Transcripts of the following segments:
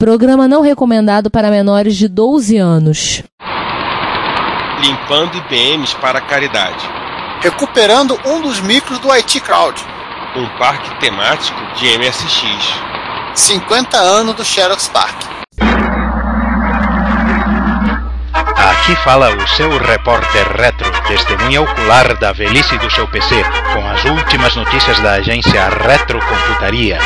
Programa não recomendado para menores de 12 anos. Limpando IBMs para caridade. Recuperando um dos micros do IT Crowd. Um parque temático de MSX. 50 anos do Xerox Park. Aqui fala o seu repórter retro, testemunha ocular da velhice do seu PC, com as últimas notícias da agência Retrocomputaria.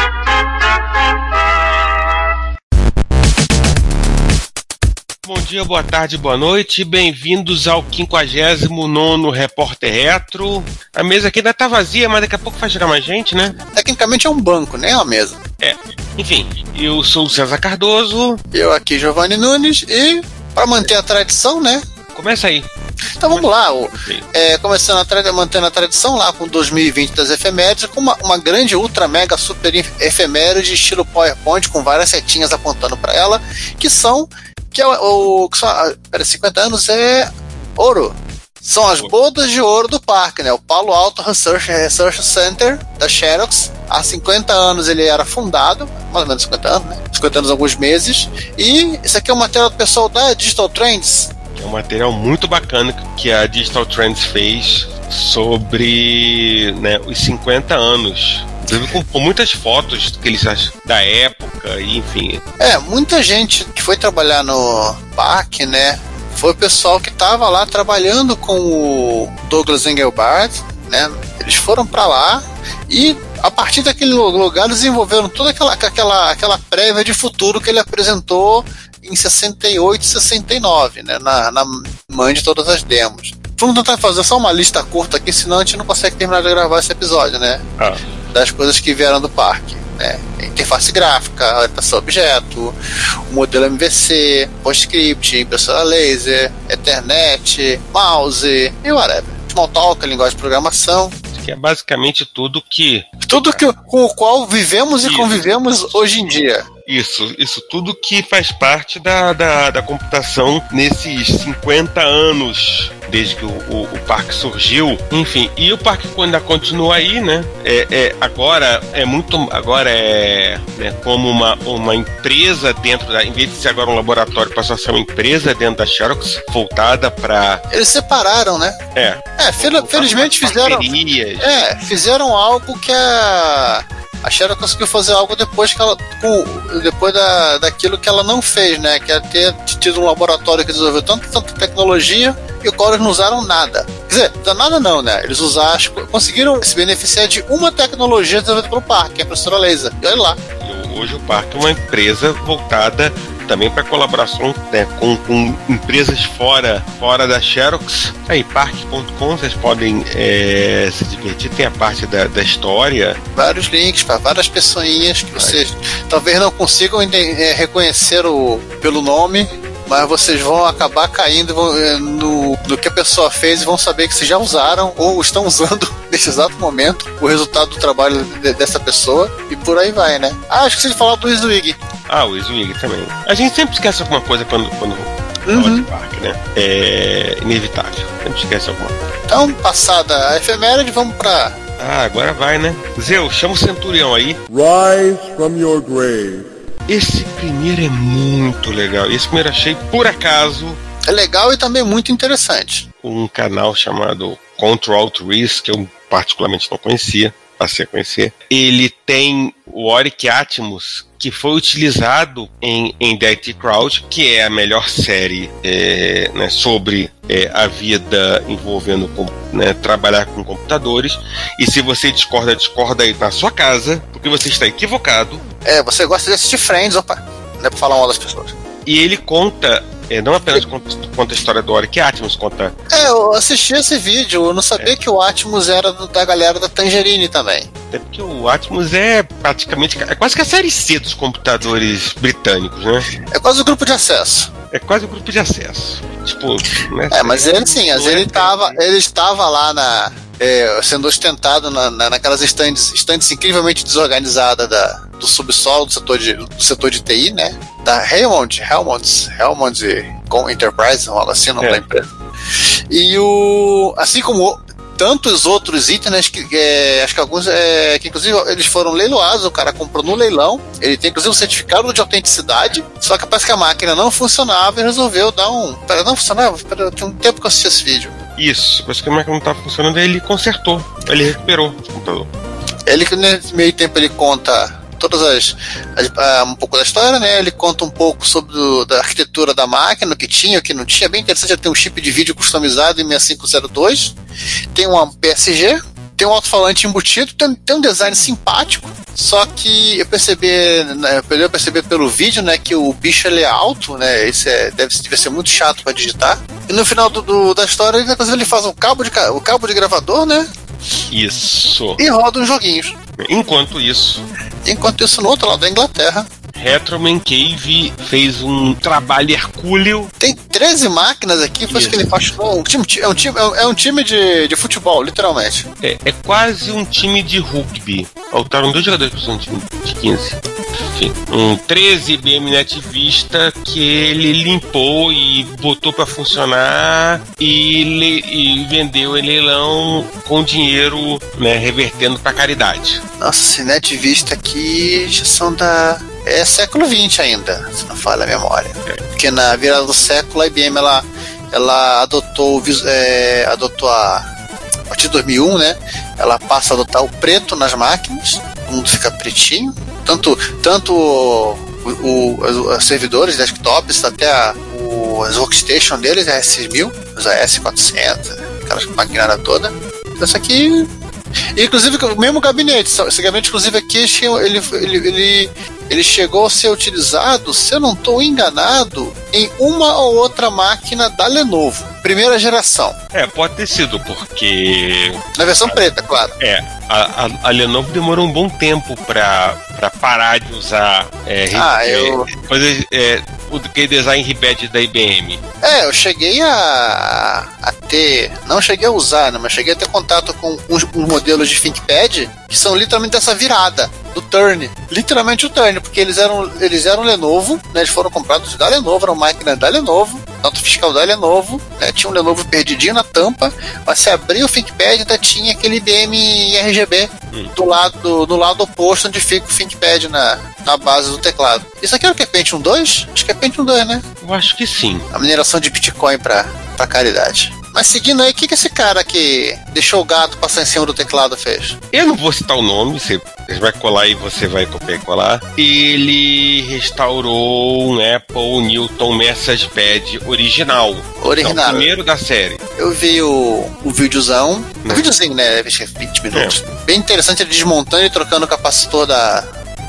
Bom dia, boa tarde, boa noite. Bem-vindos ao 59 Repórter Retro. A mesa aqui ainda tá vazia, mas daqui a pouco vai chegar mais gente, né? Tecnicamente é um banco, né? Uma mesa. É. Enfim, eu sou o César Cardoso. Eu aqui, Giovanni Nunes, e para manter a tradição, né? Começa aí. Então vamos lá, é, começando a mantendo a tradição lá com 2020 das efemérides, com uma, uma grande, ultra, mega, super efeméride de estilo PowerPoint, com várias setinhas apontando para ela, que são que é o, que são, pera, 50 anos é ouro. São as bodas de ouro do parque, né? O Palo Alto Research, Research Center da Xerox. Há 50 anos ele era fundado, mais ou menos 50 anos, né? 50 anos, alguns meses. E isso aqui é um material do pessoal da Digital Trends. Um material muito bacana que a Digital Trends fez sobre né, os 50 anos com, com, muitas fotos que eles da época, enfim. É, muita gente que foi trabalhar no parque, né? Foi o pessoal que estava lá trabalhando com o Douglas Engelbart, né? Eles foram para lá e a partir daquele lugar desenvolveram toda aquela, aquela, aquela prévia de futuro que ele apresentou em 68 e 69, né? Na, na mãe de todas as demos. Vamos tentar fazer só uma lista curta aqui, senão a gente não consegue terminar de gravar esse episódio, né? Ah das coisas que vieram do parque. Né? Interface gráfica, orientação a objeto, o modelo MVC, PostScript, impressora laser, Ethernet, mouse e whatever. Smalltalk, linguagem de programação. Que é basicamente tudo que. Tudo que, com o qual vivemos e convivemos hoje em dia. Isso, isso tudo que faz parte da, da, da computação nesses 50 anos desde que o, o, o, parque surgiu. Enfim, e o parque ainda continua aí, né? É, é, agora é muito. Agora é né, como uma, uma empresa dentro da. Em vez de ser agora um laboratório, passou a ser uma empresa dentro da Xerox voltada para. Eles separaram, né? É. É, felizmente fizeram. É, fizeram algo que a a Sharon conseguiu fazer algo depois que ela depois da, daquilo que ela não fez, né? Que é ter tido um laboratório que desenvolveu tanta, tanta tecnologia e o eles não usaram nada. Quer dizer, nada não, né? Eles usaram, conseguiram se beneficiar de uma tecnologia desenvolvida pelo parque, que é a impressora laser. E olha lá. Hoje o parque é uma empresa voltada também para colaboração né, com, com, empresas fora, fora da Xerox. Aí, parque.com, vocês podem é, se divertir, tem a parte da, da história. Vários links para várias pessoinhas que vocês talvez não consigam é, reconhecer o, pelo nome, mas vocês vão acabar caindo eh, no, no que a pessoa fez e vão saber que vocês já usaram ou estão usando nesse exato momento o resultado do trabalho de, dessa pessoa e por aí vai, né? Ah, esqueci de falar do Iswig. Ah, o Iswig também. A gente sempre esquece alguma coisa quando, quando uhum. de parque, né? É inevitável. Sempre esquece alguma coisa. Então, passada a efeméride, vamos pra ah, agora vai, né? Zeu, chama o centurião aí. Rise from your grave. Esse primeiro é muito legal. Esse primeiro achei por acaso. É legal e também muito interessante. Um canal chamado Control Alt Risk, que eu particularmente não conhecia, passei a conhecer. Ele tem o Oric Atmos, que foi utilizado em, em Dead Crowd, que é a melhor série é, né, sobre é, a vida envolvendo né, trabalhar com computadores. E se você discorda, discorda aí na sua casa, porque você está equivocado. É, você gosta de assistir Friends, opa, não é pra falar mal das pessoas. E ele conta é, não apenas conta, conta, a história do Oric Atmos, conta. É, eu assisti esse vídeo, eu não sabia é. que o Atmos era do, da galera da Tangerine também. É porque o Atmos é praticamente. É quase que a série C dos computadores britânicos, né? É quase o grupo de acesso. É quase o grupo de acesso. Tipo, né? É, mas ele sim, vezes ele estava ele estava lá na. É, sendo ostentado na, na, naquelas estantes, estantes incrivelmente desorganizadas da, do subsolo do setor de, do setor de TI, né? Da Helmond, Helmond, Helmond com Enterprise, algo assim, não é. da empresa. E o. Assim como tantos outros itens que é, acho que alguns é, que inclusive eles foram leiloados, o cara comprou no leilão, ele tem inclusive um certificado de autenticidade, só que parece que a máquina não funcionava e resolveu dar um. Pera, não funcionava? Pera, tem um tempo que eu assisti esse vídeo. Isso, parece que a máquina não estava funcionando, aí ele consertou, ele recuperou o computador. Ele que nesse meio tempo ele conta todas as, as um pouco da história, né? Ele conta um pouco sobre o, da arquitetura da máquina, o que tinha, o que não tinha. Bem interessante, ele tem um chip de vídeo customizado em 6502, tem uma PSG, tem um alto-falante embutido, tem, tem, um design simpático. Só que eu percebi, né, eu percebi pelo vídeo, né, que o bicho ele é alto, né? Isso é, deve, deve ser muito chato para digitar. E no final do, do, da história, ele, ele faz um cabo de, o cabo de gravador, né? Isso. E roda uns joguinhos. Enquanto isso. Enquanto isso, no outro lado da Inglaterra, Retroman Cave fez um trabalho hercúleo. Tem 13 máquinas aqui, foi isso que ele apaixonou. Um time, é um time, é um time de, de futebol, literalmente. É, é quase um time de rugby. Faltaram dois jogadores para um time de 15. Enfim, um 13 IBM Net Vista que ele limpou e botou para funcionar e, le, e vendeu em leilão com dinheiro né, revertendo para caridade. Nossa, esse Net Vista aqui já são da é século XX ainda, se não falha a memória. Porque na virada do século a IBM ela, ela adotou, é, adotou a, a partir de 2001, né? Ela passa a adotar o preto nas máquinas, o mundo fica pretinho. Tanto, tanto o, o, os servidores, desktops, até a, o, as workstation deles, a S1000, os AS400, aquelas maquinadas toda. Então, isso aqui Inclusive, o mesmo gabinete, esse gabinete, inclusive, aqui, ele, ele, ele, ele chegou a ser utilizado, se eu não estou enganado, em uma ou outra máquina da Lenovo. Primeira geração. É, pode ter sido, porque. Na versão preta, claro. É, a, a, a, Lenovo demorou um bom tempo para parar de usar é, ah, é, eu... coisas, é, o design rebad da IBM. É, eu cheguei a, a ter. Não cheguei a usar, né, mas cheguei a ter contato com uns, uns modelos de ThinkPad que são literalmente essa virada do Turn. Literalmente o Turn, porque eles eram, eles eram Lenovo, né, eles foram comprados da Lenovo, eram máquina da Lenovo, nota fiscal da Lenovo, né, tinha um Lenovo perdidinho na tampa, mas se abrir o ThinkPad, ainda tinha aquele IBM RGB hum. do, lado, do lado oposto onde fica o ThinkPad na, na base do teclado. Isso aqui é o que? É Pentium 2? Acho que é Pentium 2, né? Eu acho que sim. A mineração de Bitcoin para caridade. Mas seguindo aí, o que, que esse cara que deixou o gato passar em cima do teclado fez? Eu não vou citar o nome, você vai colar e você vai copiar e colar. Ele restaurou um Apple Newton Message Pad original. Original. Então, o primeiro da série. Eu vi o, o videozão. O né? videozinho, né? 20 minutos. É. Bem interessante ele desmontando e trocando o capacitor da,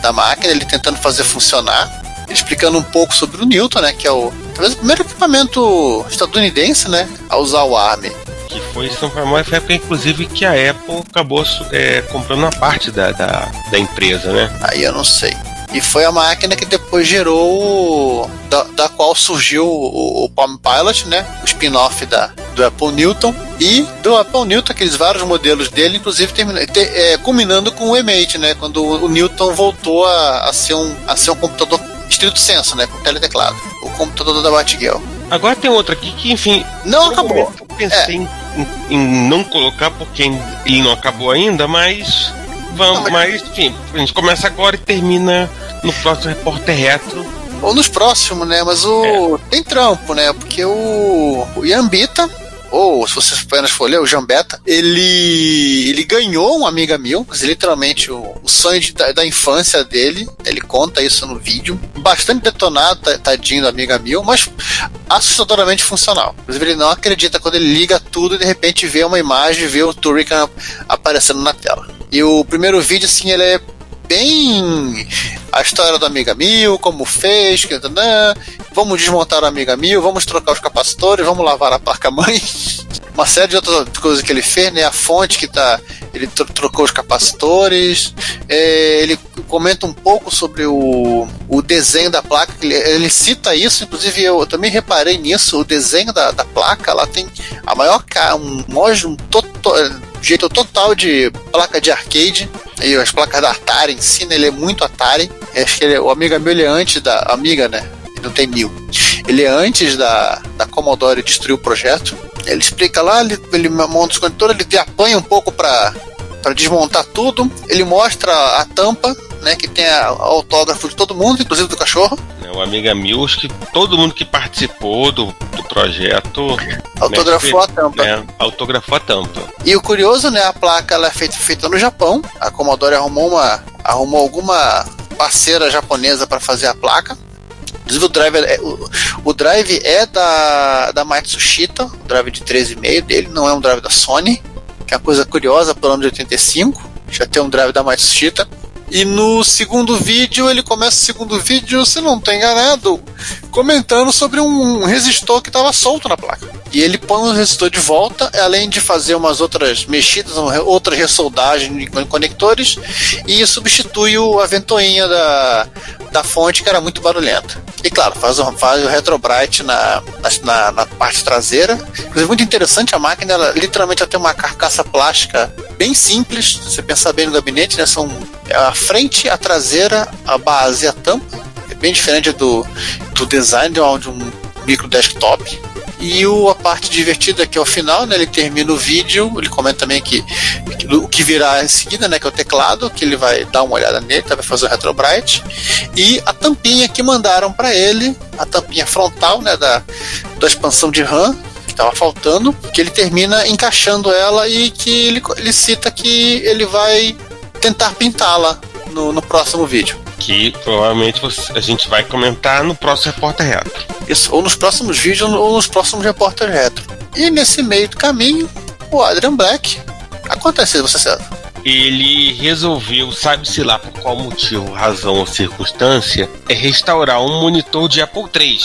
da máquina, ele tentando fazer funcionar explicando um pouco sobre o Newton, né? Que é o talvez o primeiro equipamento estadunidense, né? A usar o ARM. Que foi São Paulo, foi época, inclusive, que a Apple acabou é, comprando uma parte da, da, da empresa, né? Aí eu não sei. E foi a máquina que depois gerou. Da, da qual surgiu o, o Palm Pilot, né? O spin-off da, do Apple Newton. E do Apple Newton, aqueles vários modelos dele, inclusive termina, te, é, culminando com o E-Mate, né? Quando o, o Newton voltou a, a, ser um, a ser um computador estrito senso, né? Com teleteclado. O computador da Batgirl. Agora tem outro aqui que, enfim. Não acabou. Eu pensei é. em, em, não colocar porque ele não acabou ainda, mas. Vamos, não, mas... mas enfim, a gente começa agora e termina no próximo Repórter Retro. Ou nos próximos, né? Mas o. É. Tem trampo, né? Porque o. O Yambita ou se você apenas for ler, o Jambeta, ele, ele ganhou um Amiga Mil, literalmente o, o sonho de, da, da, infância dele, ele conta isso no vídeo, bastante detonado, tadinho do Amiga Mil, mas assustadoramente funcional. Inclusive ele não acredita quando ele liga tudo e de repente vê uma imagem, vê o Turrican aparecendo na tela. E o primeiro vídeo, assim, ele é bem a história do Amiga Mil, como fez, que, vamos desmontar o Amiga Mil, vamos trocar os capacitores, vamos lavar a placa-mãe. Uma série de outras coisas que ele fez, né? A fonte que tá. Ele trocou os capacitores. É, ele comenta um pouco sobre o, o desenho da placa. Ele, ele cita isso, inclusive eu, também reparei nisso. O desenho da, da placa, ela tem a maior. Um, um, um jeito total de placa de arcade e as placas da Atari em si, né, ele é muito Atari. Acho que ele, o Amiga Mil ele é antes da. Amiga, né? Não tem mil. Ele é antes da, da Commodore destruir o projeto. Ele explica lá, ele, ele monta os conectores, ele apanha um pouco para desmontar tudo, ele mostra a tampa, né, que tem a, a autógrafo de todo mundo, inclusive do cachorro. É, o Amiga Mills, que todo mundo que participou do, do projeto autografou né, a tampa. Né, autografou a tampa. E o curioso, né, a placa ela é feita, feita no Japão. A Commodore arrumou uma arrumou alguma parceira japonesa para fazer a placa. Inclusive o drive é, o, o, drive é da, da Matsushita, o drive de 13,5 dele, não é um drive da Sony, que é uma coisa curiosa pelo ano de 85, já tem um drive da Matsushita. E no segundo vídeo, ele começa o segundo vídeo, se não tem enganado, comentando sobre um resistor que estava solto na placa. E ele põe o resistor de volta, além de fazer umas outras mexidas, outra ressoldagem de conectores, e substitui a ventoinha da, da fonte, que era muito barulhenta. E claro, faz, faz o retrobright na, na, na, parte traseira. Inclusive, muito interessante a máquina, ela literalmente ela tem uma carcaça plástica bem simples, se você pensar bem no gabinete, né? São a frente, a traseira, a base e a tampa. É bem diferente do, do design de um, de um micro desktop. E o, a parte divertida que é o final, né? Ele termina o vídeo, ele comenta também que, o que virá em seguida, né? Que é o teclado, que ele vai dar uma olhada nele, tá, vai fazer o retrobright. E a tampinha que mandaram para ele, a tampinha frontal, né? Da, da expansão de RAM, que estava faltando, que ele termina encaixando ela e que ele, ele cita que ele vai tentar pintá-la no, no próximo vídeo que provavelmente a gente vai comentar no próximo Repórter Retro. Isso, ou nos próximos vídeos ou nos próximos Repórter Retro. E nesse meio do caminho, o Adrian Black aconteceu, você sabe. Ele resolveu, sabe-se lá por qual motivo, razão ou circunstância, é restaurar um monitor de Apple III.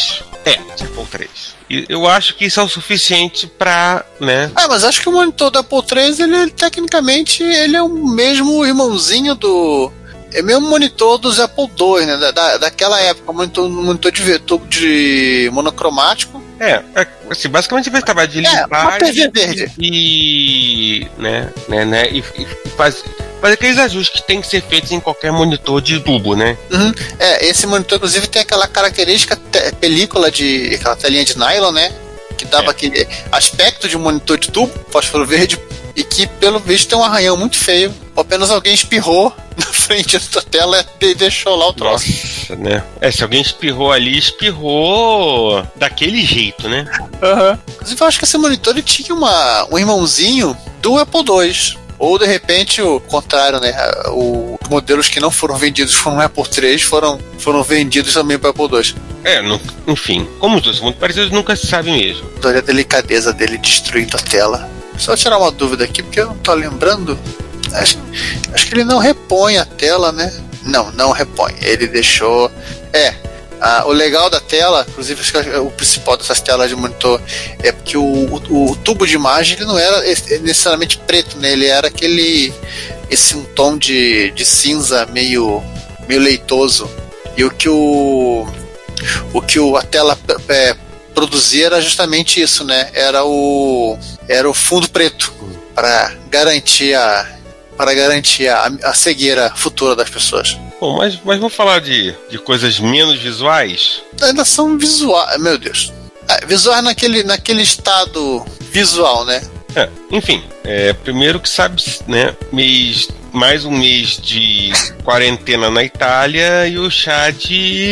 É, de Apple III. E eu acho que isso é o suficiente para, né? Ah, mas acho que o monitor da Apple III, ele, ele, tecnicamente, ele é o mesmo irmãozinho do é mesmo monitor dos Apple II, né? Da, daquela época, monitor, monitor de tubo de monocromático. É, é assim, basicamente vai trabalhar de limpar é, verde. e, né, né, né, e, e faz, faz aqueles ajustes que tem que ser feitos em qualquer monitor de tubo, né? Uhum. É, esse monitor inclusive tem aquela característica película de aquela telinha de nylon, né? Que dava é. aquele aspecto de um monitor de tubo, fósforo verde, e que pelo visto tem um arranhão muito feio. Ou apenas alguém espirrou frente da tela e deixou lá o troço. Nossa, né? É, se alguém espirrou ali, espirrou daquele jeito, né? Aham. Uhum. Inclusive, eu acho que esse monitor ele tinha uma, um irmãozinho do Apple II. Ou de repente o contrário, né? O, os modelos que não foram vendidos foram Apple III foram, foram vendidos também para Apple II. É, no, enfim, como os dois são muito parecidos, nunca se sabe mesmo. Olha a delicadeza dele destruindo a tela. Só tirar uma dúvida aqui, porque eu não tô lembrando. Acho, acho que ele não repõe a tela, né? Não, não repõe. Ele deixou. É. o legal da tela, inclusive o principal dessas telas de monitor é porque o, o, o tubo de imagem ele não era necessariamente preto, né? Ele era aquele esse um tom de, de cinza meio meio leitoso. E o que o o que o, a tela é, produzia era justamente isso, né? Era o era o fundo preto para garantir a para garantir a, a cegueira futura das pessoas. Bom, mas, mas vamos falar de, de coisas menos visuais? Ainda são visuais, meu Deus. É, visuais naquele, naquele estado visual, né? É, enfim, é, primeiro que sabe, né, mês, mais um mês de quarentena na Itália e o Chad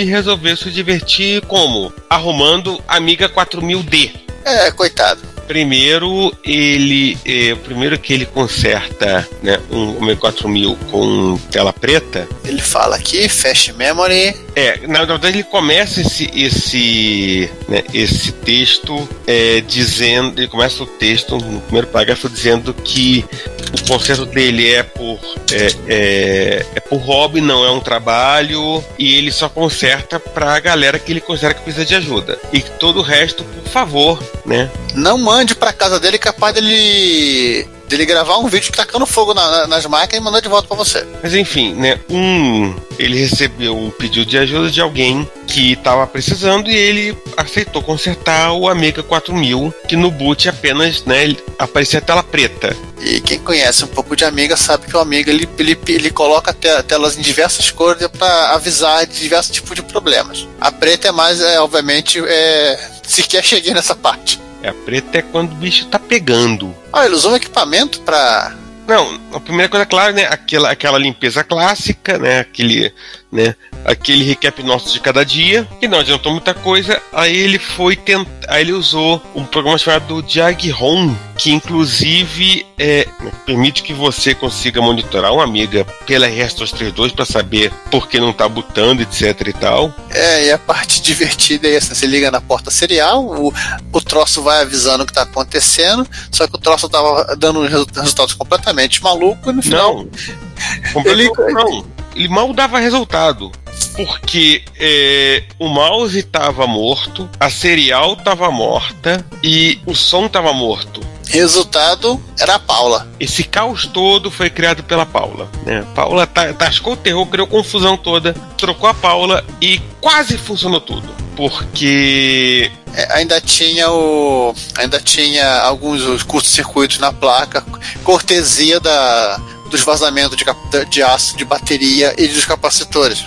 resolveu se divertir como? Arrumando Amiga 4000D. É, coitado. Primeiro, ele. É, primeiro que ele conserta né, um Ome 4000 com tela preta. Ele fala aqui, Fast Memory. É, na verdade ele começa esse, esse, né, esse texto é, dizendo. Ele começa o texto no primeiro parágrafo dizendo que o conserto dele é por, é, é, é, por hobby, não é um trabalho, e ele só conserta pra galera que ele considera que precisa de ajuda. E todo o resto, por favor, né? Não mande pra casa dele capaz dele dele gravar um vídeo tacando fogo na, na, nas máquinas e mandar de volta para você. Mas enfim, né? Um, ele recebeu um pedido de ajuda de alguém que estava precisando e ele aceitou consertar o Amiga 4000, que no boot apenas, né, aparecia a tela preta. E quem conhece um pouco de Amiga sabe que o Amiga ele, ele, ele coloca telas em diversas cores para avisar de diversos tipos de problemas. A preta é mais, é, obviamente, é, sequer cheguei nessa parte. É, a preta é quando o bicho tá pegando. Ah, ele usou um equipamento pra. Não, a primeira coisa, claro, né? Aquela, aquela limpeza clássica, né? Aquele, né? Aquele recap nosso de cada dia, que não adiantou muita coisa. Aí ele foi tentar. Aí ele usou um programa chamado JagHome, que inclusive é, permite que você consiga monitorar uma amiga pela RS232 para saber por que não tá botando, etc e tal. É, e a parte divertida é essa: você liga na porta serial, o, o troço vai avisando o que tá acontecendo, só que o troço tava dando resu- resultados completamente malucos e no final. Não. Completamente não. Ele mal dava resultado. Porque é, o mouse estava morto, a serial estava morta e o som estava morto. Resultado era a Paula. Esse caos todo foi criado pela Paula. Né? Paula ta- tascou o terror, criou confusão toda, trocou a Paula e quase funcionou tudo. Porque É, ainda tinha o. Ainda tinha alguns os curtos-circuitos na placa, cortesia da, dos vazamentos de, cap- de aço de bateria e dos capacitores.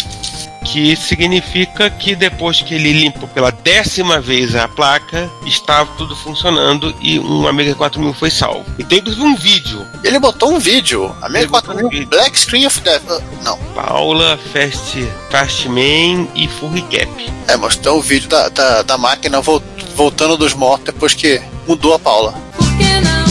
que significa que depois que ele limpou pela décima vez a placa, estava tudo funcionando e um Amiga 4000 foi salvo. E tem inclusive um vídeo. Ele botou um vídeo, a Ele botou um 64 vídeo. Black Screen of Death. ah, Não, Paula, Fast, Fastman e Full Recap. é, mostrou o vídeo da, da, da máquina vol- voltando dos mortos depois que mudou a Paula. Por que não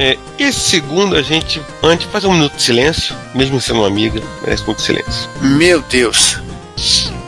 É, esse segundo a gente, antes, faz um minuto de silêncio, mesmo sendo uma amiga, merece muito silêncio. Meu Deus.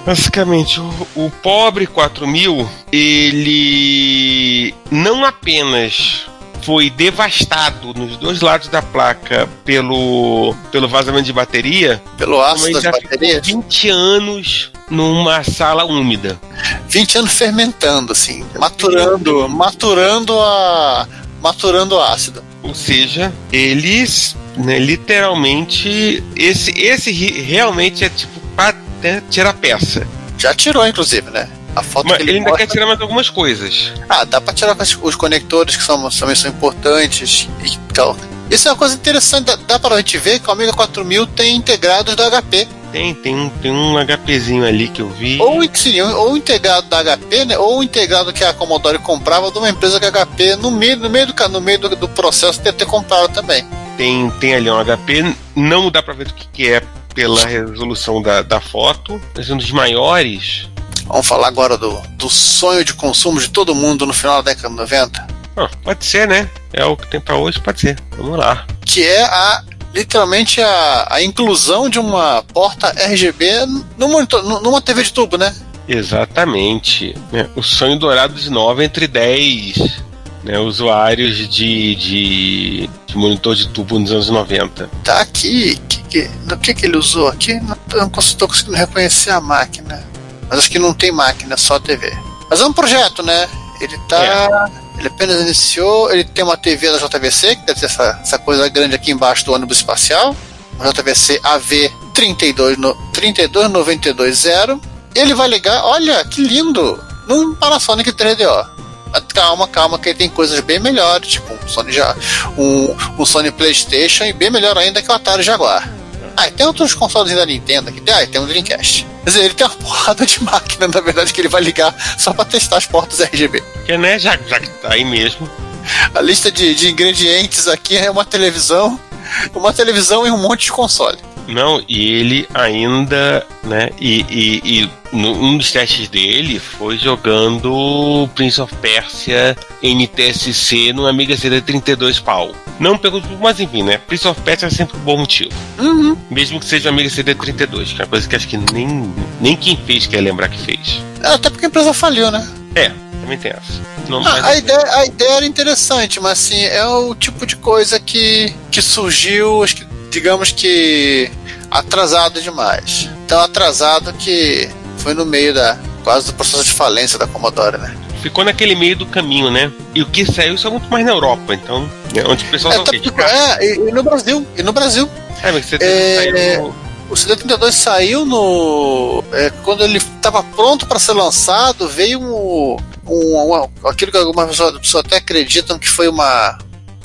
Basicamente, o, o pobre 4000, ele não apenas foi devastado nos dois lados da placa pelo, pelo vazamento de bateria, Pelo aço das baterias, 20 anos numa sala úmida. 20 anos fermentando, assim, maturando, maturando a. maturando o ácido. Ou seja, eles, né, literalmente, esse, esse realmente é tipo pra né, tirar peça. Já tirou, inclusive, né? A foto Mas que ele ele ainda mostra... quer tirar mais algumas coisas. Ah, dá pra tirar os conectores que são, também são importantes e tal. Isso é uma coisa interessante, dá, dá pra gente ver que o Amiga 4000 tem integrados da HP. Tem, tem, um- tem um HPzinho ali que eu vi. Ou, sim, ou integrado da HP, né? Ou integrado que a Commodore comprava de uma empresa que a HP, no meio, no meio, do, no meio do, do processo, deve ter comprado também. Tem, tem ali um HP. Não dá pra ver o que, que é pela resolução da, da foto. Mas um dos maiores. Vamos falar agora do, do sonho de consumo de todo mundo no final da década de 90, Ah, pode ser, né? É o que tem pra hoje, pode ser. Vamos lá. que é a literalmente a, a inclusão de uma porta RGB no monitor, nu- numa TV de tubo, né? Exatamente. né? O sonho dourado de nova entre 10 né, usuários de, de, de monitor de tubo nos anos 90. Tá aqui, que, que, que que ele usou aqui? Não, tô conseguindo reconhecer a máquina. Mas acho que não tem máquina, só TV. Mas é um projeto, né? Ele tá. Ele apenas iniciou, ele tem uma TV da JVC, que deve essa, essa coisa grande aqui embaixo do ônibus espacial. JVC AV 32 no- 32920. Ele vai ligar, olha que lindo! Num Panasonic 3DO. Mas Calma, calma, que ele tem coisas bem melhores, tipo um Sony, ja um, um Sony PlayStation e bem melhor ainda que o Atari Jaguar. Ah, e tem outros consoles da Nintendo aqui. Ah, e tem um Dreamcast. Quer dizer, ele tem uma porrada de máquina, na verdade, que ele vai ligar só pra testar as portas RGB. Porque, né, já, já que tá aí mesmo. A lista de, de ingredientes aqui é uma televisão, uma televisão e um monte de console. Não, e ele ainda, né, e, e, e no- um dos testes dele foi jogando Prince of Persia NTSC no Amiga CD 32 pau. Não tudo, mas enfim, né, Prince of Persia é sempre um bom motivo. Uhum. Mesmo que seja Amiga CD 32, que é uma coisa que acho que nem, nem quem fez quer lembrar que fez. Até porque a empresa faliu, né? É, também tem essa. Não, Ah, a, ideia, a ideia era interessante, mas assim, é o tipo de coisa que, que surgiu, acho que, digamos que atrasado demais. Tão atrasado que foi no meio da quase do processo de falência da Commodore, né? ficou naquele meio do caminho, né? E o que saiu saiu muito mais na Europa, então, né, onde o pessoal É, só tá- fez. é, e, e no Brasil, e no Brasil. É, mas você É, saiu. O CD32 saiu no. é, quando ele estava pronto para ser lançado, veio um, um, um- aquilo que algumas pessoas, pessoas até acreditam que foi uma.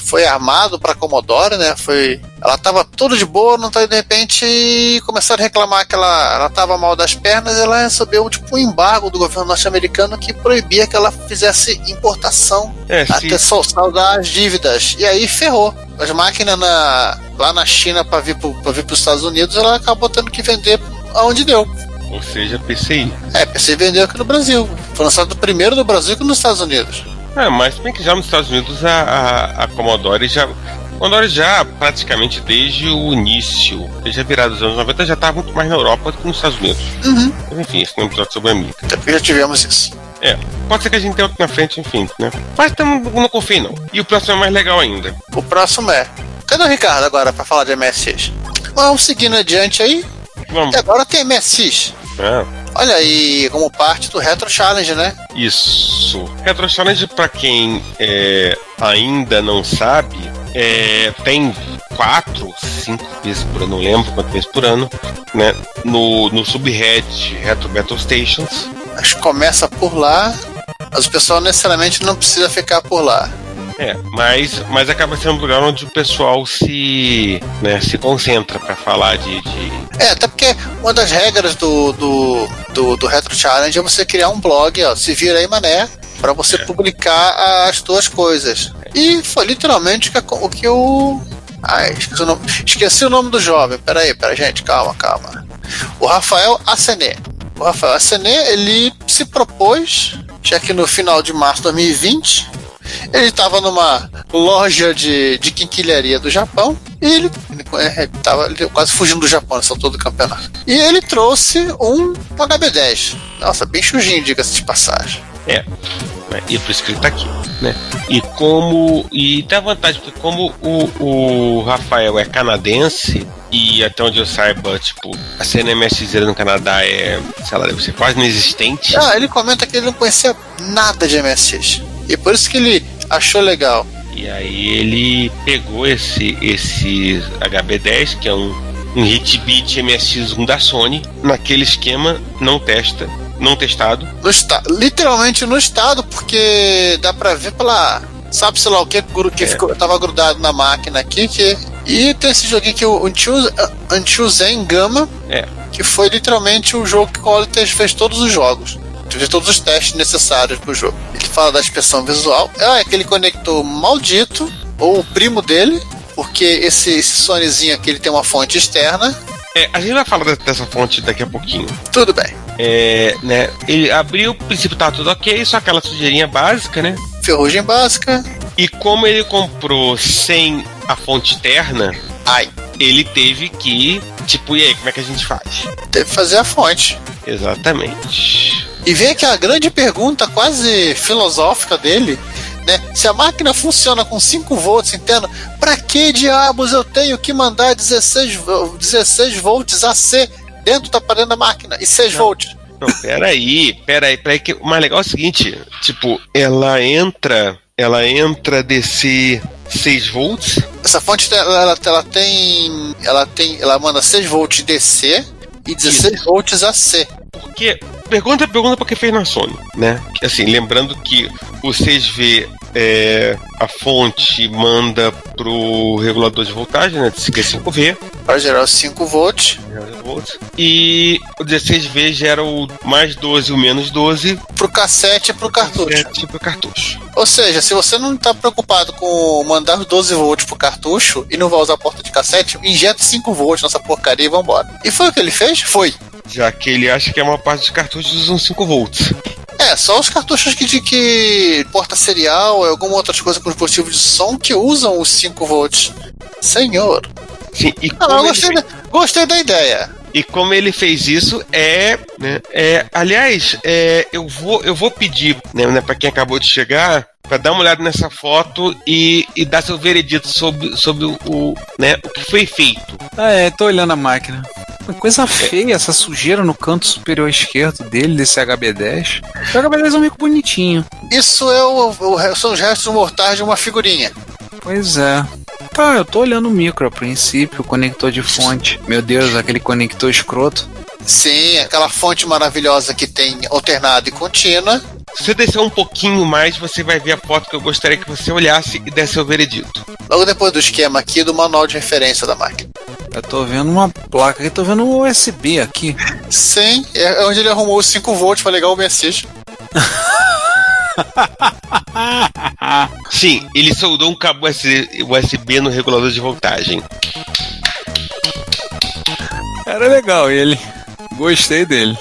Foi armado para Commodore, né? Foi, ela tava toda de boa, não tá de repente começaram a reclamar que ela, ela tava mal das pernas, e ela recebeu tipo um embargo do governo norte-americano que proibia que ela fizesse importação É, até saldar as dívidas. E aí ferrou. As máquinas na- lá na China para vir para os Estados Unidos, ela acabou tendo que vender aonde deu. ou seja, PCI. É, PC vendeu aqui no Brasil. Foi lançado primeiro no Brasil que nos Estados Unidos. É, mas bem que já nos Estados Unidos a, a, a Commodore já. A Commodore já praticamente desde o início, desde a virada dos anos 90, já estava muito mais na Europa do que nos Estados Unidos. Uhum. Mas enfim, esse não é um episódio sobre a Amiga. Até porque já tivemos isso. É, pode ser que a gente tenha outro na frente, enfim, né? Mas tamo, não confio não. E o próximo é mais legal ainda. O próximo é. Cadê o Ricardo agora para falar de MSX? Vamos seguindo adiante aí. Vamos. E agora tem MSX. Ah, Olha aí, como parte do Retro Challenge, né? isso. Retro Challenge, pra quem é, ainda não sabe, é, tem quatro, cinco vezes por ano, não lembro quantas vezes por ano, né? No, no subreddit Retro Battle Stations. Acho que começa por lá, mas o pessoal necessariamente não precisa ficar por lá. É, mas, mas acaba sendo um lugar onde o pessoal se, né, se concentra pra falar de, de É, até porque uma das regras do, do, do, do Retro Challenge é você criar um blog, ó, se vira aí, mané, pra você publicar as tuas coisas. E foi literalmente o que, o que o. Ai, esqueci o nome, esqueci o nome do jovem. Peraí, peraí, gente, calma, calma. O Rafael Acené. O Rafael Acené, ele se propôs, já que no final de março de 2020, ele estava numa loja de, de quinquilharia do Japão e ele, ele, tava, ele quase fugindo do Japão nessa altura do campeonato. E ele trouxe um HB10. Nossa, bem chujinho, diga-se de passagem. É, né, e é por isso que ele tá aqui, né? E como. E tem a vantagem, porque como o, o Rafael é canadense, e até onde eu saiba, tipo, a cena MSZ no Canadá é, sei lá, deve ser quase inexistente. Ah, ele comenta que ele não conhecia nada de MSX. E por isso que ele achou legal. E aí ele pegou esse, esse HB10, que é um, um Hitbit MSX1 da Sony, naquele esquema, não testa, não testado. No esta literalmente no estado, porque dá pra ver pela. Sabe, sei lá o que, que É. ficou, tava grudado na máquina aqui. Que, e tem esse joguinho aqui, o Until- Zen Gama, É. que foi literalmente o jogo que o Quality fez todos os jogos. Fez todos os testes necessários pro jogo. Ele fala da inspeção visual. É aquele conector maldito, ou o primo dele, porque esse, esse Sonyzinho aqui ele tem uma fonte externa. É, a gente vai falar de- dessa fonte daqui a pouquinho. Tudo bem. É, né, ele abriu, o princípio tá tudo ok, só aquela sujeirinha básica, né? Ferrugem básica. E como ele comprou sem a fonte externa, Ai, ele teve que, tipo, e aí, como é que a gente faz? teve que fazer a fonte. Exatamente. E vem aqui a grande pergunta quase filosófica dele, né? Se a máquina funciona com 5 volts interno, pra que diabos eu tenho que mandar 16, vo- 16 volts AC dentro da parede da máquina e 6 volts? Não, peraí, peraí, peraí, que o mais legal é o seguinte, tipo, ela entra, ela entra desse 6 volts, Essa fonte ela, ela, tem ela tem ela manda 6 volts DC e 16 volts AC. porque pergunta pergunta porque fez na Sony, né? Assim, lembrando que o 6V é, a fonte manda pro regulador de voltagem, né? Que é 5V, Para gerar os 5 volts e o 16V gera o mais 12 e o menos 12 pro cassete e pro cartucho. é tipo cartucho. Ou seja, se você não está preocupado com mandar os 12 volts pro cartucho e não vai usar a porta de cassete, injeta 5 volts nessa porcaria e vambora. E foi o que ele fez? Foi. Já que ele acha que a maior parte dos cartuchos usam 5 volts. É, só os cartuchos que, de que porta serial ou alguma outra coisa com dispositivo de som que usam os 5 volts. Senhor. Sim, e Ah, ele, gostei, da, gostei da ideia. E como ele fez isso é, né, é aliás, é, eu vou eu vou pedir, né, né para quem acabou de chegar, para dar uma olhada nessa foto e, e dar seu veredito sobre, sobre o, o, né, o que foi feito. Ah, é, tô olhando a máquina. Uma coisa feia, essa sujeira no canto superior esquerdo dele, desse HB10. O HB10 é um mico bonitinho. Isso é o, o- são os restos mortais de uma figurinha. Pois é. Tá, eu tô olhando o micro a princípio, o conector de fonte. Meu Deus, aquele conector escroto. Sim, aquela fonte maravilhosa que tem alternada e contínua. Se você descer um pouquinho mais, você vai ver a foto que eu gostaria que você olhasse e desse o veredito. Logo depois do esquema aqui do manual de referência da máquina. Eu tô vendo uma placa aqui, tô vendo um USB aqui. Sim, é onde ele arrumou os 5 volts pra ligar o MSX. Sim, ele soldou um cabo USB no regulador de voltagem. Era legal ele. Gostei dele.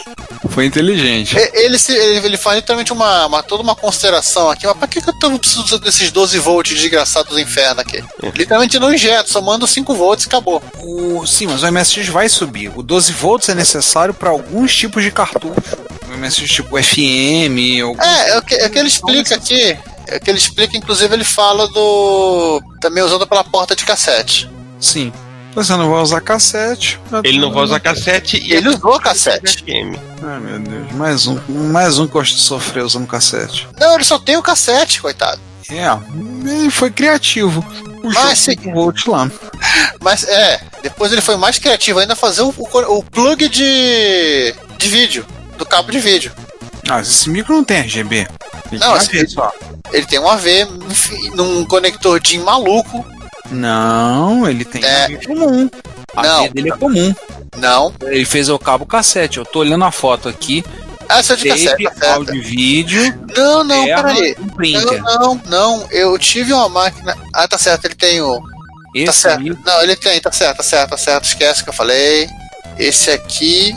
Foi inteligente. Ele, se- ele, ele faz literalmente uma, uma- toda uma consideração aqui. Mas pra que, que eu tô precisando desses 12 volts desgraçados do inferno aqui? Literalmente não injeta, só manda 5 volts e acabou. O, sim, mas o MSX vai subir. O 12 volts é necessário para alguns tipos de cartucho. O MSX tipo FM ou É, é o que, é o que ele explica aqui. É o que ele explica, inclusive ele fala do. Também usando pela porta de cassete. sim. Você não vai usar cassete. Ele não vai usar cassete e Ele usou cassete. FM. Ai meu Deus, mais um, mais um que gosta de sofrer usando cassete. Não, ele só tem o cassete, coitado. É, ele foi criativo. Puxou Mas, 5 volts lá. Mas é, depois ele foi mais criativo ainda fazer o, o, o plug de, de vídeo, do cabo de vídeo. Ah, esse micro não tem RGB. Ele Não, tem só. Ele tem um AV num conector DIN maluco. Não, ele tem É. Comum. A Não. Dele é comum. Não. Ele fez o cabo cassete. Eu tô olhando a foto aqui. Ah, esse é de cassete, tá certo. áudio e vídeo. Não, não, peraí. um printer. Não, não, não. Eu tive uma máquina. Ah, tá certo, ele tem o. Tá Esse certo. micro, Não, ele tem, tá certo, tá certo, tá certo. Esquece que eu falei. Esse aqui.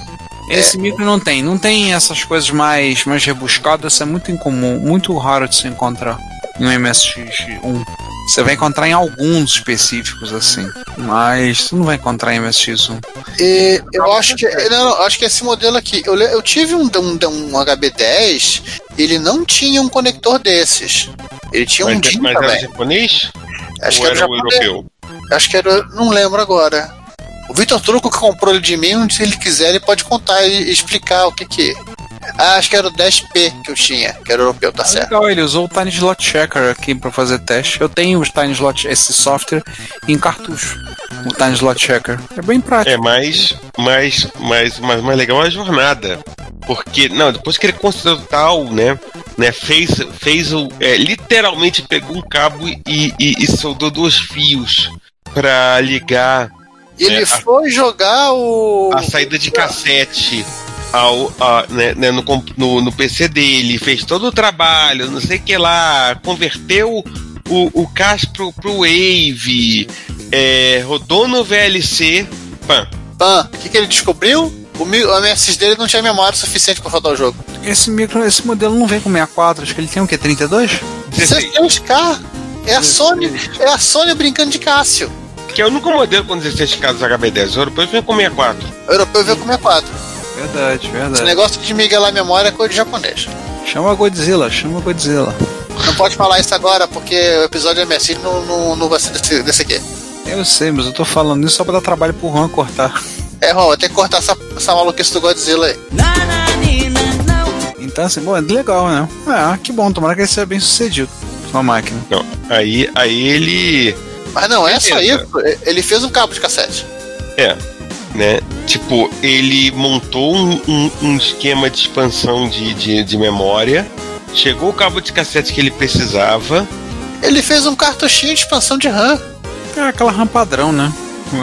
esse micro não tem. Não tem essas coisas mais, mais rebuscadas. Isso é muito incomum. Muito raro de se encontrar no MSX1. Você vai encontrar em alguns específicos assim. Mas você não vai encontrar em MSX1. E eu acho que. Não, não, acho que esse modelo aqui. Eu, le- eu tive um, um, um HB10, ele não tinha um conector desses. Ele tinha um Mas, DIN mas era também. japonês? Acho ou que era, era europeu? Acho que era. Não lembro agora. O Vitor Truco que comprou ele de mim, se ele quiser, ele pode contar e explicar o que que. Ah, acho que era o 10P que eu tinha, que era europeu, tá certo. Legal, ele usou o Tiny Slot Checker aqui para fazer teste. Eu tenho o Tiny Slot, esse software em cartucho. O Tiny Slot Checker. É bem prático. É mais, mais, mais, mais, mais legal a jornada. Porque, não, depois que ele considerou tal, né? né fez, fez o. é, literalmente pegou um cabo e, e, e soldou dois fios pra ligar Ele É, a- foi jogar o. a saída de cassete ao, a- né, né, no, no, no PC dele, fez todo o trabalho, não sei o que lá, converteu o, o CAS pro, pro Wave, é, rodou no VLC. Pã, Pan, o que, que ele descobriu? O, MSX dele não tinha memória suficiente pra rodar o jogo. Esse micro, esse modelo não vem com 64, acho que ele tem o quê? 32? 16, 16K! É a Sony, é a Sony brincando de Cássio. que é o único modelo com 16 casos HB10. O europeu vem com 64. O europeu veio com 64. Verdade, Esse verdade. negócio de miguelar a memória é coisa de japonês. Chama Godzilla, chama Godzilla. Não pode falar isso agora, porque o episódio MSX não, não, não vai ser desse, desse aqui. Eu sei, mas eu tô falando isso só pra dar trabalho pro Juan cortar. É, Ron, vai ter que cortar essa, essa maluquice do Godzilla aí. Então, assim, bom, é legal, né? Ah, que bom, tomara que ele seja bem sucedido. Sua máquina. Não, aí, aí ele. Mas não é só isso. Ele fez um cabo de cassete. É, né? Tipo, ele montou um, um- um esquema de expansão de, de, de memória, chegou o cabo de cassete que ele precisava, Ele fez um cartuchinho de expansão de RAM. É aquela RAM padrão, né?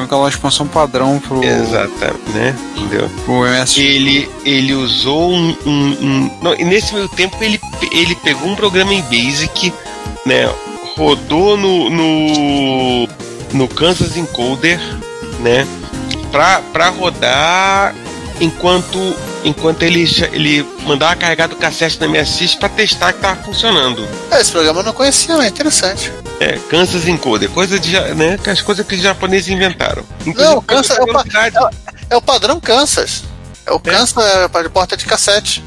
Aquela expansão padrão pro, exatamente, né? Entendeu? pro MSX. Ele, ele usou um. um- um- não, e nesse meio tempo ele, ele pegou um programa em Basic, né? Rodou no, no, no Kansas Encoder, né? Pra, pra rodar enquanto, enquanto ele, ele mandava carregar do cassete na MSX pra testar que tava funcionando. É, Esse programa eu não conhecia, é interessante. É, Kansas Encoder, coisa de, né? que As coisas que os japoneses inventaram. Não, Kansas é o velocidade. É o padrão Kansas. É o Kansas é, para de porta de cassete.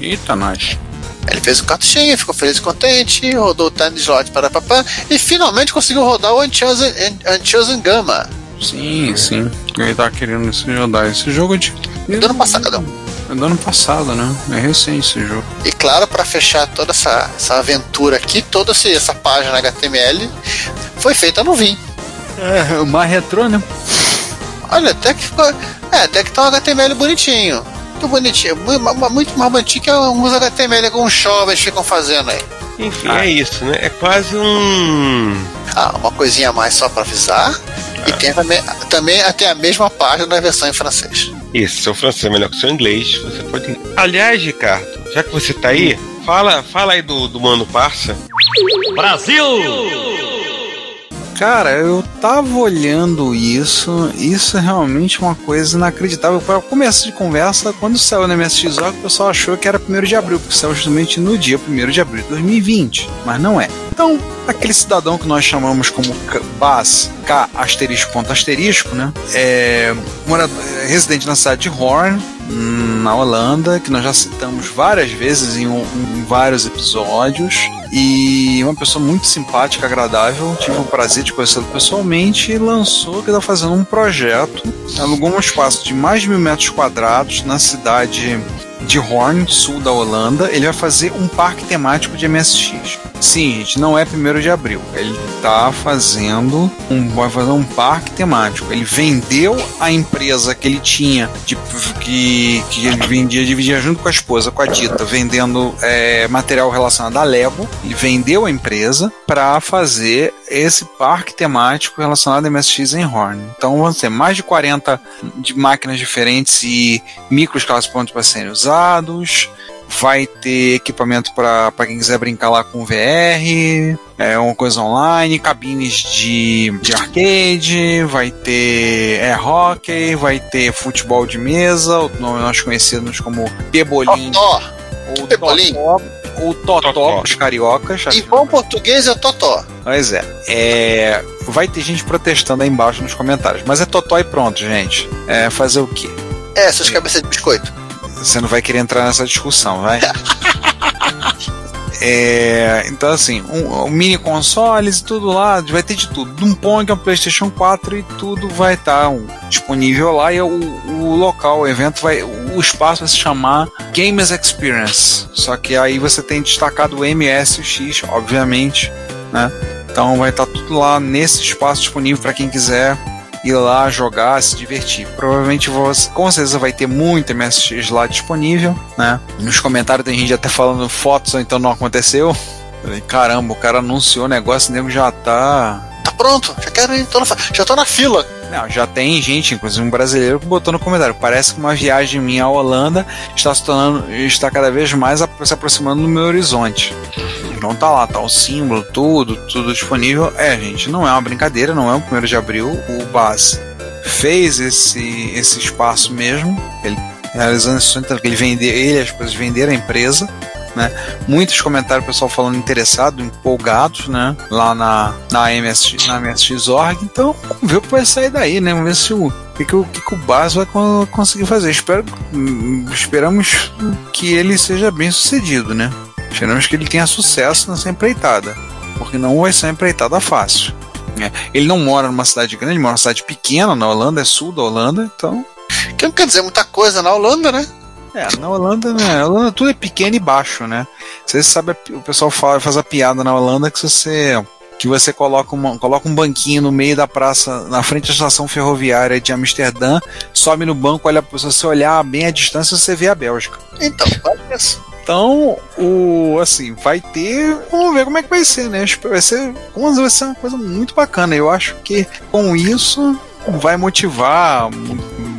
Eita, nós. Ele fez o cartuchinho, ficou feliz e contente, rodou o time slot para papá e finalmente conseguiu rodar o Unchosen, Unchosen Gamma. Sim, sim. Ele tá querendo se jogar. Esse jogo é de. Do ano passado. É do ano passado, né? É recente esse jogo. E claro, para fechar toda essa, essa aventura aqui, toda essa página HTML foi feita no Vim. É, o mais retrô, né? Olha, até que ficou. É, até que tá um HTML bonitinho. muito bonitinho. mu- mu- Muito mais bonitinho que uns HTML alguns jovens ficam fazendo aí. Enfim, Ah. é isso, né? É quase um. Ah, uma coisinha a mais só pra avisar. E tem também, também tem a mesma página na versão em francês. Isso, seu francês é melhor que seu inglês, você pode. Aliás, Ricardo, já que você tá aí, fala, fala aí do, do Mano Parça. Cara, eu tava olhando isso, isso é realmente uma coisa inacreditável. Para começo de conversa, quando saiu no MSX Org, o pessoal achou que era 1 de abril, porque saiu justamente no dia 1 de abril de 2020, mas não é. Então, aquele cidadão que nós chamamos como Bas, K asterisco ponto asterisco, né? É morador, é residente na cidade de Horn, na Holanda, que nós já citamos várias vezes em, um- em vários episódios. E uma pessoa muito simpática, agradável. Tive o prazer de conhecê-lo pessoalmente e lançou que está fazendo um projeto. Alugou um espaço de mais de mil metros quadrados na cidade de Horn, sul da Holanda. Ele vai fazer um parque temático de MSX. Sim, gente, não é 1 de abril. Ele tá fazendo um, vai fazer um parque temático. Ele vendeu a empresa que ele tinha, de, que, que ele vendia, dividia junto com a esposa, com a Dita, vendendo é, material relacionado a Lego. Ele vendeu a empresa para fazer esse parque temático relacionado a MSX em Horn. Então vão ter mais de 40 de máquinas diferentes e micros elas podem para serem usados vai ter equipamento para quem quiser brincar lá com VR, é uma coisa online, cabines de, de arcade, vai ter air hockey, vai ter futebol de mesa, o nome nós conhecidos como Pebolim Totó. ou Pebolim. Totó, ou Totó Totó. os cariocas. Em bom português é Totó. Pois é. é. Vai ter gente protestando aí embaixo nos comentários. Mas é Totó e pronto, gente. É fazer o quê? É, essas cabeças de biscoito. Você não vai querer entrar nessa discussão, vai? É, então assim, um, um mini consoles e tudo lá, vai ter de tudo. De um Pong, um PlayStation 4 e tudo vai estar um, disponível lá. E o, o local, o evento vai, o espaço vai se chamar Gamers Experience. Só que aí você tem destacado o MS e o X, obviamente, né? Então vai estar tudo lá nesse espaço disponível para quem quiser ir lá jogar, se divertir. Provavelmente você, com certeza vai ter muito MSX lá disponível, né? Nos comentários tem gente até falando fotos ou então não aconteceu. Falei, caramba, o cara anunciou o negócio, o nego já tá. Tá pronto, já quero ir, tô na, já tô na fila. Não, já tem gente, inclusive um brasileiro, que botou no comentário. Parece que uma viagem minha à Holanda está se tornando, está cada vez mais se aproximando do meu horizonte. Então tá lá, tá o símbolo, tudo, tudo disponível. É, gente, não é uma brincadeira, não é o primeiro de abril. O Baz fez esse, esse espaço mesmo. Ele realizando esse sonho, ele vende, ele as coisas venderam a empresa. Né? Muitos comentários, pessoal falando interessado, empolgados, né? Lá na, na, MSX, na MSX.org. Então, vamos ver o que vai sair daí, né? Vamos ver se o, que, que o, que, que o Baz vai con- conseguir fazer. Espero, hum, esperamos que ele seja bem sucedido, né? Esperamos que ele tenha sucesso nessa empreitada. Porque não vai ser uma empreitada fácil. né? Ele não mora numa cidade grande, mora numa cidade pequena na Holanda, é sul da Holanda, então Que não quer dizer muita coisa na Holanda, né? é, na Holanda, né? Na Holanda tudo é pequeno e baixo, né? Você sabe, o pessoal fala, faz a piada na Holanda que você que você coloca, uma, coloca um banquinho no meio da praça, na frente da estação ferroviária de Amsterdã, sobe no banco, olha, se você olhar bem à distância, você vê a Bélgica. Então, olha isso. Então, o assim, vai ter, vamos ver como é que vai ser, né? Vai ser, vai ser uma coisa muito bacana. Eu acho que com isso vai motivar,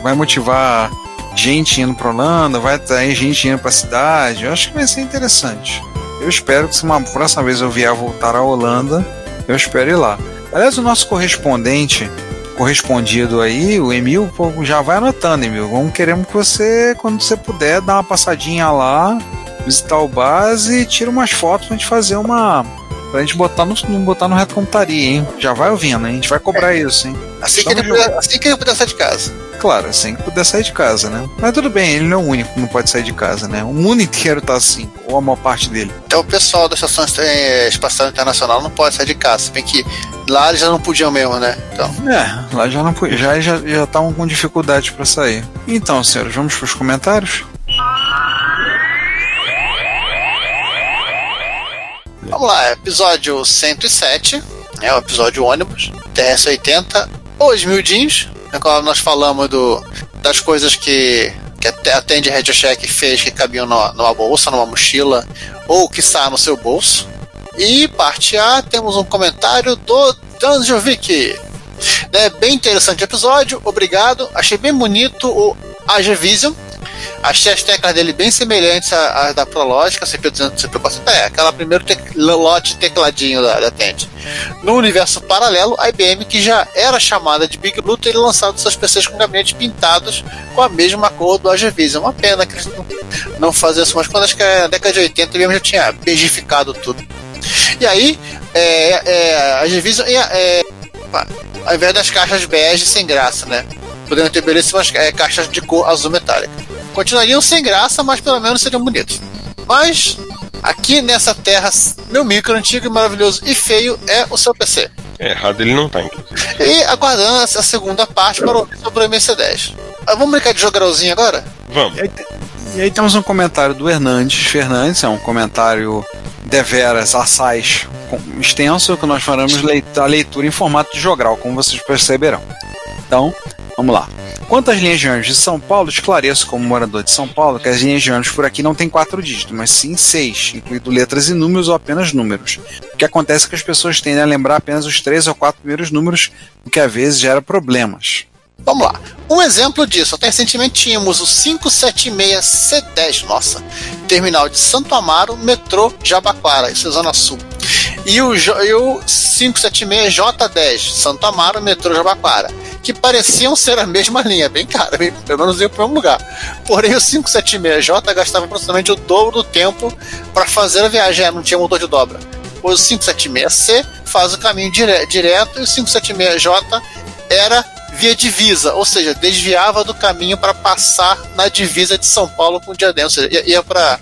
vai motivar gente indo para Holanda, vai ter gente indo para a cidade. Eu acho que vai ser interessante. Eu espero que se uma próxima vez eu vier voltar à Holanda, eu espero ir lá. Aliás, o nosso correspondente correspondido aí, o Emil, já vai anotando, Emil. Vamos queremos que você, quando você puder, dar uma passadinha lá, visitar o base e tira umas fotos pra gente fazer uma. Pra gente botar no, botar no reto computaria, hein? Já vai ouvindo, hein? A gente vai cobrar isso, hein? Assim que, ele puder, assim que ele puder sair de casa. Claro, assim que puder sair de casa, né? Mas tudo bem, ele não é o único que não pode sair de casa, né? O mundo inteiro tá assim, ou a maior parte dele. Até o pessoal da Estação eh, Espacial Internacional não pode sair de casa. Se bem que lá eles já não podiam mesmo, né? Então, É, lá já não já já já estavam com dificuldade pra sair. Então, senhores, vamos pros comentários? Vamos lá, episódio 107, é o episódio ônibus, TS-80, Os Miudinhos, na qual nós falamos do, das coisas que que a RadioShack fez que cabiam numa, numa bolsa, numa mochila, ou que está no seu bolso. E parte A, temos um comentário do Danjovic. Né, bem interessante episódio, obrigado. Achei bem bonito o AG Vision. Achei as teclas dele bem semelhantes às da Prológica, CP200 CP400. É, aquela primeiro lote tecladinho da, da Tente. No universo paralelo, a IBM, que já era chamada de Big Blue, teria lançado seus PCs com gabinetes pintados com a mesma cor do AG Vision. Uma pena que eles não, não faziam isso, mas quando acho que na década de 80 a IBM já tinha bejificado tudo. E aí, é, é, a G-Vision é, ao invés das caixas bege sem graça, né? Podendo ter belíssimas é, caixas de cor azul metálica. Continuariam sem graça, mas pelo menos seriam bonitos. Mas aqui nessa terra, meu micro antigo e maravilhoso e feio é o seu PC. É, errado ele não tá, inclusive. E aguardando essa segunda parte para ouvir sobre o MC10. Ah, vamos brincar de jogarolzinho agora? Vamos. E aí temos um comentário do Hernandes Fernandes, é um comentário deveras assaz extenso, que nós faremos leit- a leitura em formato de jogral, como vocês perceberão. Então, vamos lá. Quanto às linhas de ônibus de São Paulo, esclareço como morador de São Paulo que as linhas de ônibus por aqui não têm quatro dígitos, mas sim seis, incluindo letras e números ou apenas números. O que acontece é que as pessoas tendem a lembrar apenas os três ou quatro primeiros números, o que às vezes gera problemas. Vamos lá. Um exemplo disso, até recentemente tínhamos o 576C10, nossa, terminal de Santo Amaro, metrô Jabaquara, isso é Zona Sul. E o, e o 576J10, Santo Amaro, metrô Jabaquara, que pareciam ser a mesma linha, bem cara, bem, pelo menos ia para mesmo lugar. Porém, o 576J gastava aproximadamente o dobro do tempo para fazer a viagem, é, não tinha motor de dobra. O 576C faz o caminho dire- direto e o 576J era via divisa, ou seja, desviava do caminho para passar na divisa de São Paulo com o Diadema, ou seja, ia, ia para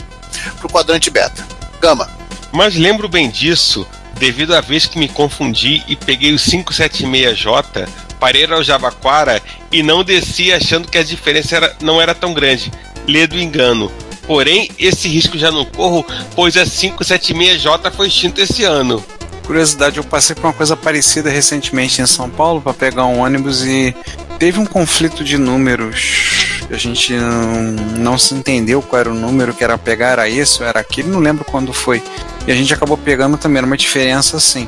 o quadrante beta. Gama. Mas lembro bem disso devido à vez que me confundi e peguei o 576J, parei ao Jabaquara e não desci achando que a diferença era- não era tão grande. Lê do engano. Porém, esse risco já não corro, pois a 576J foi extinta esse ano. Curiosidade, eu passei por uma coisa parecida recentemente em São Paulo para pegar um ônibus e teve um conflito de números. A gente não, não se entendeu qual era o número que era pegar, era esse ou era aquele, não lembro quando foi. E a gente acabou pegando também, era uma diferença assim.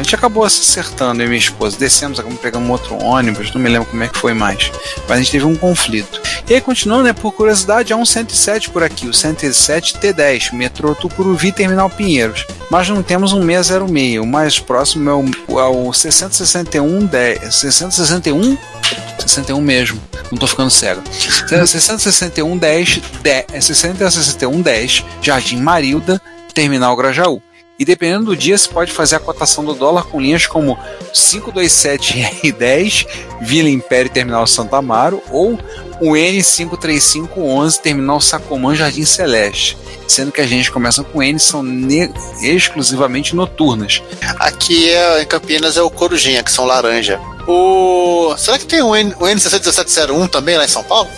A gente acabou se acertando, eu e minha esposa. Descemos, um outro ônibus, não me lembro como é que foi mais. Mas a gente teve um conflito. E aí, continuando, né, por curiosidade, há um 107 por aqui, o 107 T10, metrô Tucuruvi, Terminal Pinheiros. Mas não temos um 606, o mais próximo é o, é o 661 10, 661 61 mesmo, não tô ficando cego. 661 10, 10 é 661 10, Jardim Marilda, Terminal Grajaú. E dependendo do dia, se pode fazer a cotação do dólar com linhas como 527 R10, Vila Império Terminal Santa Amaro, ou o N53511 Terminal Sacomã Jardim Celeste. Sendo que as linhas que começam com N são exclusivamente noturnas. Aqui é, em Campinas é o Corujinha, que são laranja. O... Será que tem o, N, o N61701 também lá em São Paulo?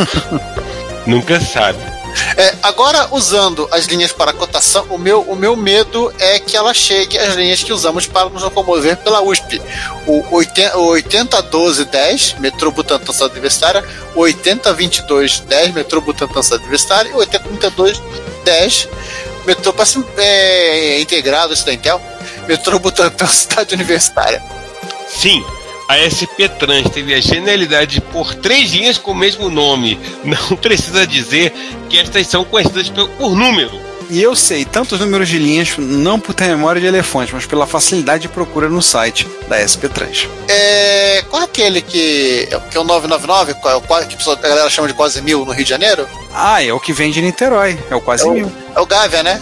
Nunca sabe. É, agora, usando as linhas para cotação, o meu, o meu medo é que ela chegue às linhas que usamos para nos locomover pela USP. O, 80, o 801210, metrô Universitária, o 802210, metrô Butantã Cidade Universitária, e o 803210, metrô é, integrado, esse da Intel, metrô Butantã Cidade Universitária. Sim, a SP Trans teve a genialidade de pôr três linhas com o mesmo nome. Não precisa dizer que estas são conhecidas por, número. E eu sei tantos números de linhas, não por ter memória de elefante, mas pela facilidade de procura no site da SP Trans. É, qual é aquele que, que é o 999, qual é que a galera chama de quase mil no Rio de Janeiro? Ah, é o que vem de Niterói, é o quase É o- mil. É o Gávea, né?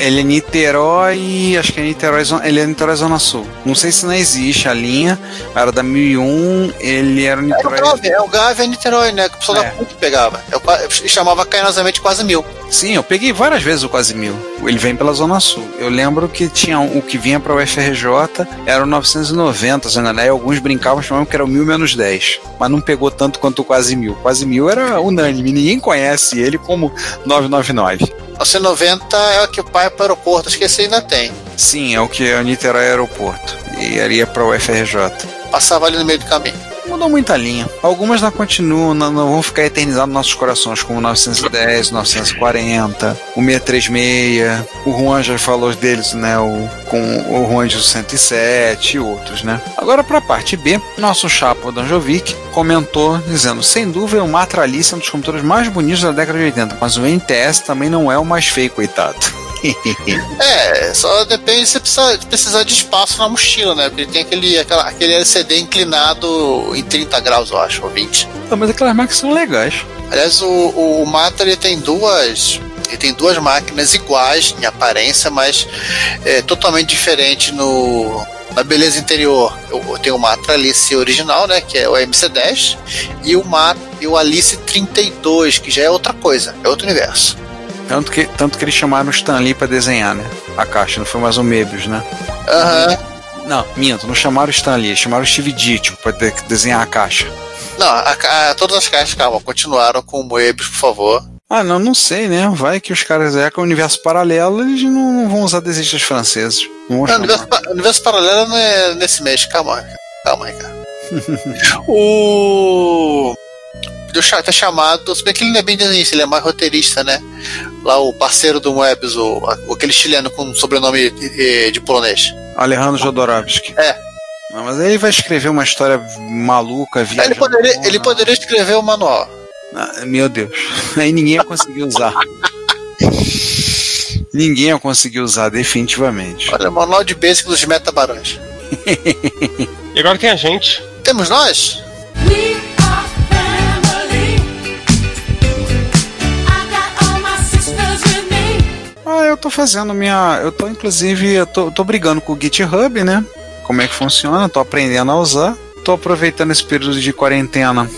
Ele é Niterói, acho que é Niterói, ele é Niterói Zona Sul. Não sei se não existe a linha, era da 1001, ele era o É o Niterói. Gávea, é o Gávea Niterói, né? Que o pessoal É. da PUC pegava. É o qua- e chamava carinhosamente quase mil. Sim, eu peguei várias vezes o quase mil. Ele vem pela Zona Sul. Eu lembro que tinha um- o que vinha para o FRJ era o 990, Zona Leste. Alguns brincavam chamavam que era o mil menos 10. Mas não pegou tanto quanto o quase mil. Quase mil era unânime, ninguém conhece ele como 999. O 190 é o que vai para o aeroporto, acho que esse ainda tem. Sim, é o que é o Niterói Aeroporto. E ali é para o FRJ. Passava ali no meio do caminho. O mudou muita linha. Algumas não continuam, não, não vão ficar eternizadas nos nossos corações, como o 910, 940, o 636, o Juan já falou deles, né? O, com o Juan de 107 e outros, né? Agora pra parte B, nosso chapa, o Danjovic, comentou dizendo: sem dúvida, o Matra Alice é um dos computadores mais bonitos da década de 80, mas o NTS também não é o mais feio, coitado. É, só depende se precisar de espaço na mochila, né? Porque tem aquele, aquela, aquele LCD inclinado em 30 graus, eu acho, ou 20. Ah, mas aquelas máquinas são legais. Aliás, o, o, o Matra ele tem duas. Ele tem duas máquinas iguais em aparência, mas é, totalmente diferente no, na beleza interior. Eu, eu tenho o Matra Alice original, né? Que é o MC10, e o Matra e o Alice 32, que já é outra coisa, é outro universo. Tanto que, tanto que eles chamaram o Stan Lee pra desenhar, né? A caixa, não foi mais o Mebius, né? Aham. Não, minto, não chamaram o Stan Lee, chamaram o Steve Ditko pra de- desenhar a caixa. Não, a ca- todas as caixas, calma, continuaram com o Moebius, por favor. Ah, não, não sei, né? Vai que os caras é com o universo paralelo, eles não, não vão usar desistas franceses. Não Não, universo, universo paralelo não é nesse mês, calma aí. Calma aí, cara. o. Cha- ter chamado, se bem que ele não é bem desenhista, ele é mais roteirista, né? Lá o parceiro do Moebius, o, aquele chileno com sobrenome eh, de polonês. Alejandro Jodorowsky. É. Não, mas aí ele vai escrever uma história maluca, viajando. Ele poderia, ele poderia escrever o manual. Ah, meu Deus. Aí ninguém ia conseguir usar. ninguém ia conseguir usar, definitivamente. Olha, o manual de basic dos metabarões. E agora tem a gente. Temos nós? Eu tô fazendo minha. Eu tô, inclusive, eu tô, tô brigando com o GitHub, né? Como é que funciona, tô aprendendo a usar. Tô aproveitando esse período de quarentena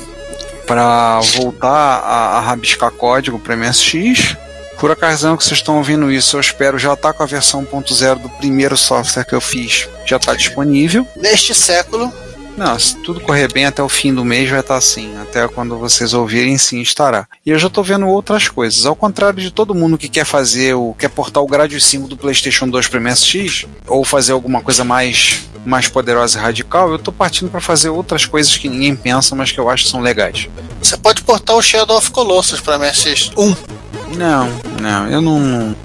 para voltar a, a rabiscar código para MSX. Por ocasião que vocês estão ouvindo isso, eu espero já estar com a versão 1.0 do primeiro software que eu fiz. Já está disponível. Neste século, Não, se tudo correr bem até o fim do mês vai estar assim. Até quando vocês ouvirem, sim, estará. E eu já estou vendo outras coisas. Ao contrário de todo mundo que quer fazer o. quer portar o Grade 5 do PlayStation 2 para MSX, ou fazer alguma coisa mais, mais poderosa e radical, eu estou partindo para fazer outras coisas que ninguém pensa, mas que eu acho que são legais. você pode portar o Shadow of Colossus para MSX1. Não, não, eu não.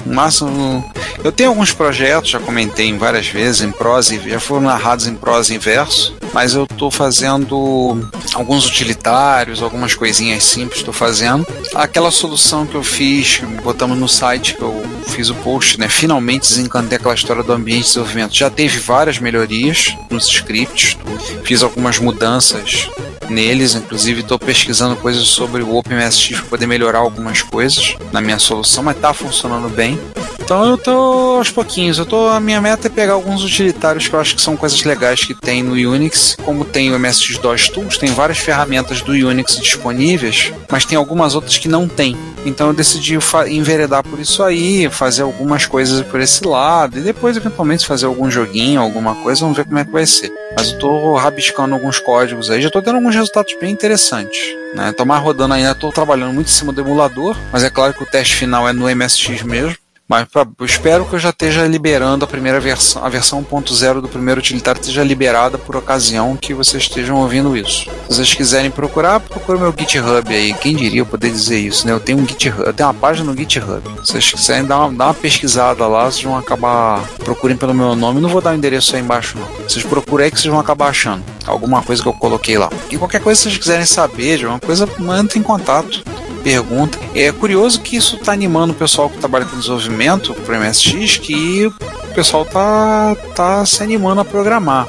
No máximo. Eu tenho alguns projetos, já comentei várias vezes, em prosa e já foram narrados em prosa e verso, mas eu tô fazendo alguns utilitários, algumas coisinhas simples estou fazendo. Aquela solução que eu fiz, botamos no site que eu fiz o post, né? Finalmente desencantei aquela história do ambiente de desenvolvimento. Já teve várias melhorias nos scripts, fiz algumas mudanças neles, inclusive estou pesquisando coisas sobre o OpenMSX para poder melhorar algumas coisas na minha solução, mas está funcionando bem. Então eu tô aos pouquinhos, eu tô a minha meta é pegar alguns utilitários que eu acho que são coisas legais que tem no Unix, como tem o MSX DOS Tools, tem várias ferramentas do Unix disponíveis, mas tem algumas outras que não tem. Então eu decidi enveredar por isso aí, fazer algumas coisas por esse lado e depois eventualmente fazer algum joguinho, alguma coisa, vamos ver como é que vai ser. Mas eu tô rabiscando alguns códigos aí, já tô tendo alguns resultados bem interessantes. Né? Mais rodando ainda, tô trabalhando muito em cima do emulador, mas é claro que o teste final é no MSX mesmo. Mas pra- eu espero que eu já esteja liberando a primeira versão, a versão 1.0 do primeiro utilitário esteja liberada por ocasião que vocês estejam ouvindo isso. Se vocês quiserem procurar, procure meu GitHub aí. Quem diria eu poder dizer isso, né? Eu tenho um GitHub, eu tenho uma página no GitHub. Se vocês quiserem dar uma, dar uma pesquisada lá, vocês vão acabar procurem pelo meu nome. Não vou dar o endereço aí embaixo, não. Vocês procurem aí que vocês vão acabar achando alguma coisa que eu coloquei lá. E qualquer coisa que vocês quiserem saber de alguma coisa, manda em contato pergunta. É curioso que isso está animando o pessoal que trabalha com desenvolvimento para o MSX, que o pessoal tá, tá se animando a programar.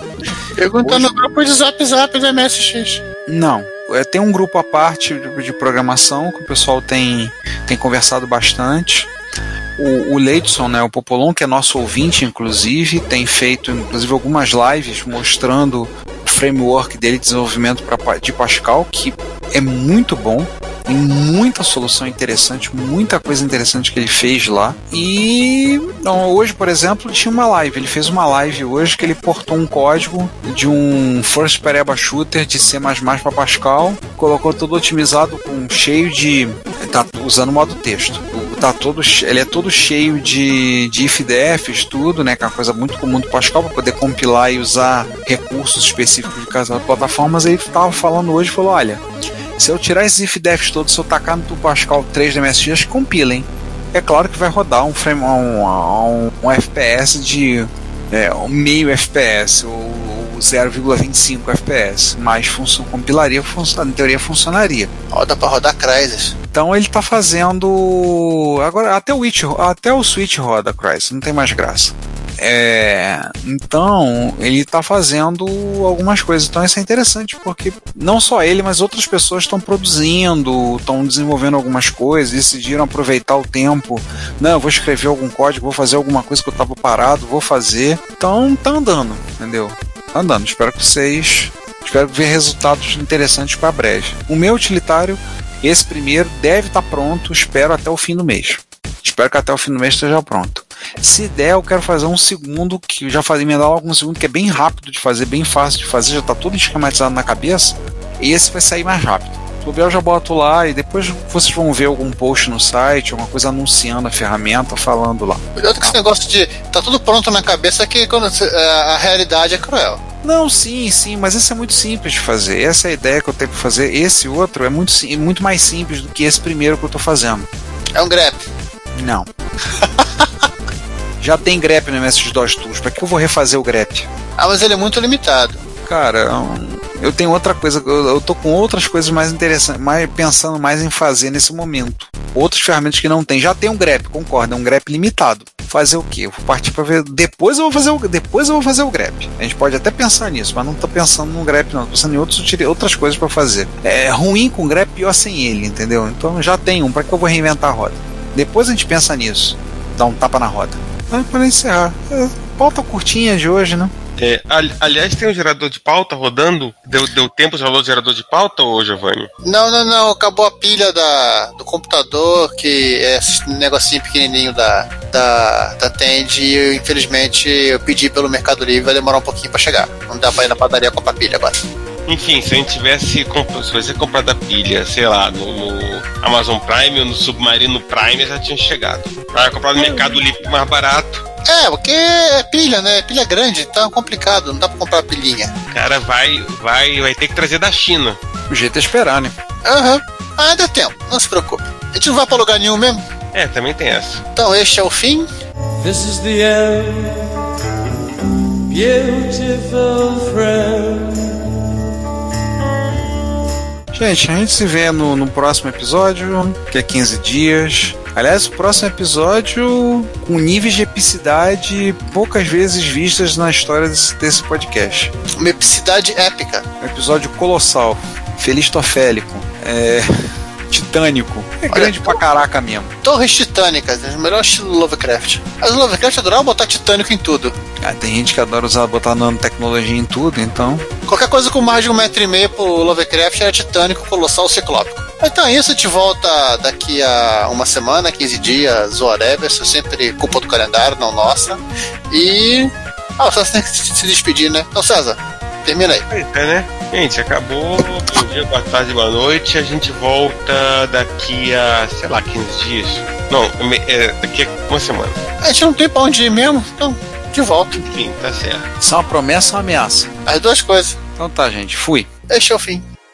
Pergunta no grupo de Zap Zap do MSX. Não. É, tem um grupo à parte de, de programação que o pessoal tem, tem conversado bastante. O, o Leidson, né, o Popolon, que é nosso ouvinte, inclusive, tem feito inclusive algumas lives mostrando o framework dele de desenvolvimento pra, de Pascal, que é muito bom. Tem muita solução interessante, muita coisa interessante que ele fez lá. E hoje, por exemplo, tinha uma live. Ele fez uma live hoje que ele portou um código de um First Pereba Shooter de C++ para Pascal, colocou tudo otimizado com cheio de tá usando modo texto. Tá todo, ele é todo cheio de, de if-defs, tudo, né? Que é uma coisa muito comum do Pascal para poder compilar e usar recursos específicos de cada plataforma. Mas ele estava falando hoje, falou, olha, se eu tirar esses if-defs todos, se eu tacar no Pascal 3 da MSX, compila, hein? É claro que vai rodar um frame, um, um, um FPS de é, um meio FPS ou, ou 0,25 FPS, mas funcio- compilaria, em teoria funcionaria. Roda pra rodar Crysis. Então ele tá fazendo. Agora até o Witch, até o Switch roda Crysis, não tem mais graça. É, então ele tá fazendo algumas coisas. Então isso é interessante porque não só ele, mas outras pessoas estão produzindo, estão desenvolvendo algumas coisas, decidiram aproveitar o tempo. Não, eu vou escrever algum código, vou fazer alguma coisa que eu tava parado, vou fazer. Então tá andando, entendeu? Tá andando. Espero que vocês Espero ver resultados interessantes para breve. O meu utilitário, esse primeiro, deve estar pronto, espero até o fim do mês. Espero que até o fim do mês esteja pronto. Se der, eu quero fazer um segundo, que eu já falei, me dá logo um segundo, que é bem rápido de fazer, bem fácil de fazer, já está tudo esquematizado na cabeça. E esse vai sair mais rápido. Eu já boto lá e depois vocês vão ver algum post no site, alguma coisa anunciando a ferramenta, falando lá. Cuidado com esse negócio de tá tudo pronto na cabeça que quando você- a realidade é cruel. Não, sim, sim, mas esse é muito simples de fazer. Essa é a ideia que eu tenho para fazer. Esse outro é muito, sim- muito mais simples do que esse primeiro que eu tô fazendo. É um grep. Não. Já tem grep no MS-DOS Tools, para que eu vou refazer o grep? Ah, mas ele é muito limitado. Cara, eu tenho outra coisa, eu, eu tô com outras coisas mais interessantes, mais, pensando mais em fazer nesse momento. Outras ferramentas que não tem. Já tem um grep, concordo, é um grep limitado. Fazer o quê? Eu vou partir para ver. Depois eu vou fazer o, depois eu vou fazer o grep. A gente pode até pensar nisso, mas não tô pensando no grep, não. Tô pensando em outros, outras coisas para fazer. É ruim com grep, pior sem ele, entendeu? Então já tem um, para que eu vou reinventar a roda? Depois a gente pensa nisso. Dá um tapa na roda. Mas para encerrar, é, pauta curtinha de hoje, né? É, ali- aliás, tem um gerador de pauta rodando. Deu, deu tempo de rolar o gerador de pauta, ô Giovanni? Não, não, não. Acabou a pilha da, do computador, que é esse negocinho pequenininho da, da, da Tend. E eu, infelizmente eu pedi pelo Mercado Livre, vai demorar um pouquinho pra chegar. Não dá pra ir na padaria comprar pilha agora. Enfim, se a gente tivesse comp- se você comprado a pilha, sei lá, no, no Amazon Prime ou no Submarino Prime, já tinha chegado. Vai comprar no Mercado Livre mais barato. É, porque é pilha, né? Pilha grande, então é complicado, não dá pra comprar pilhinha. O cara vai, vai, vai ter que trazer da China. O jeito é esperar, né? Aham. Ah, dá tempo, não se preocupe. A gente não vai pra lugar nenhum mesmo. É, também tem essa. Então este é o fim. This is the end, beautiful friend. Gente, a gente se vê no, no próximo episódio, que é 15 dias. Aliás, o próximo episódio com níveis de epicidade poucas vezes vistas na história desse, desse podcast. Uma epicidade épica. Um episódio colossal, felistofélico, é, titânico. É grande pra caraca mesmo. Torres titânicas, é o melhor estilo Lovecraft. As Lovecraft adoravam botar titânico em tudo. Ah, tem gente que adora usar, botar nanotecnologia em tudo, então. Qualquer coisa com mais de um metro e meio pro Lovecraft era titânico, colossal, ciclópico. Então é isso, a gente volta daqui a uma semana, 15 dias, whatever. Isso é sempre culpa do calendário, não nossa. E. Ah, o César tem que se despedir, né? Então, César, termina aí. É, né? Gente, acabou. Bom dia, boa tarde, boa noite. A gente volta daqui a, sei lá, 15 dias. Não, é, daqui a uma semana. A gente não tem pra onde ir mesmo, então, de volta. Enfim, tá certo. Isso é uma promessa ou uma ameaça? As duas coisas. Então tá, gente, fui. Este é o fim.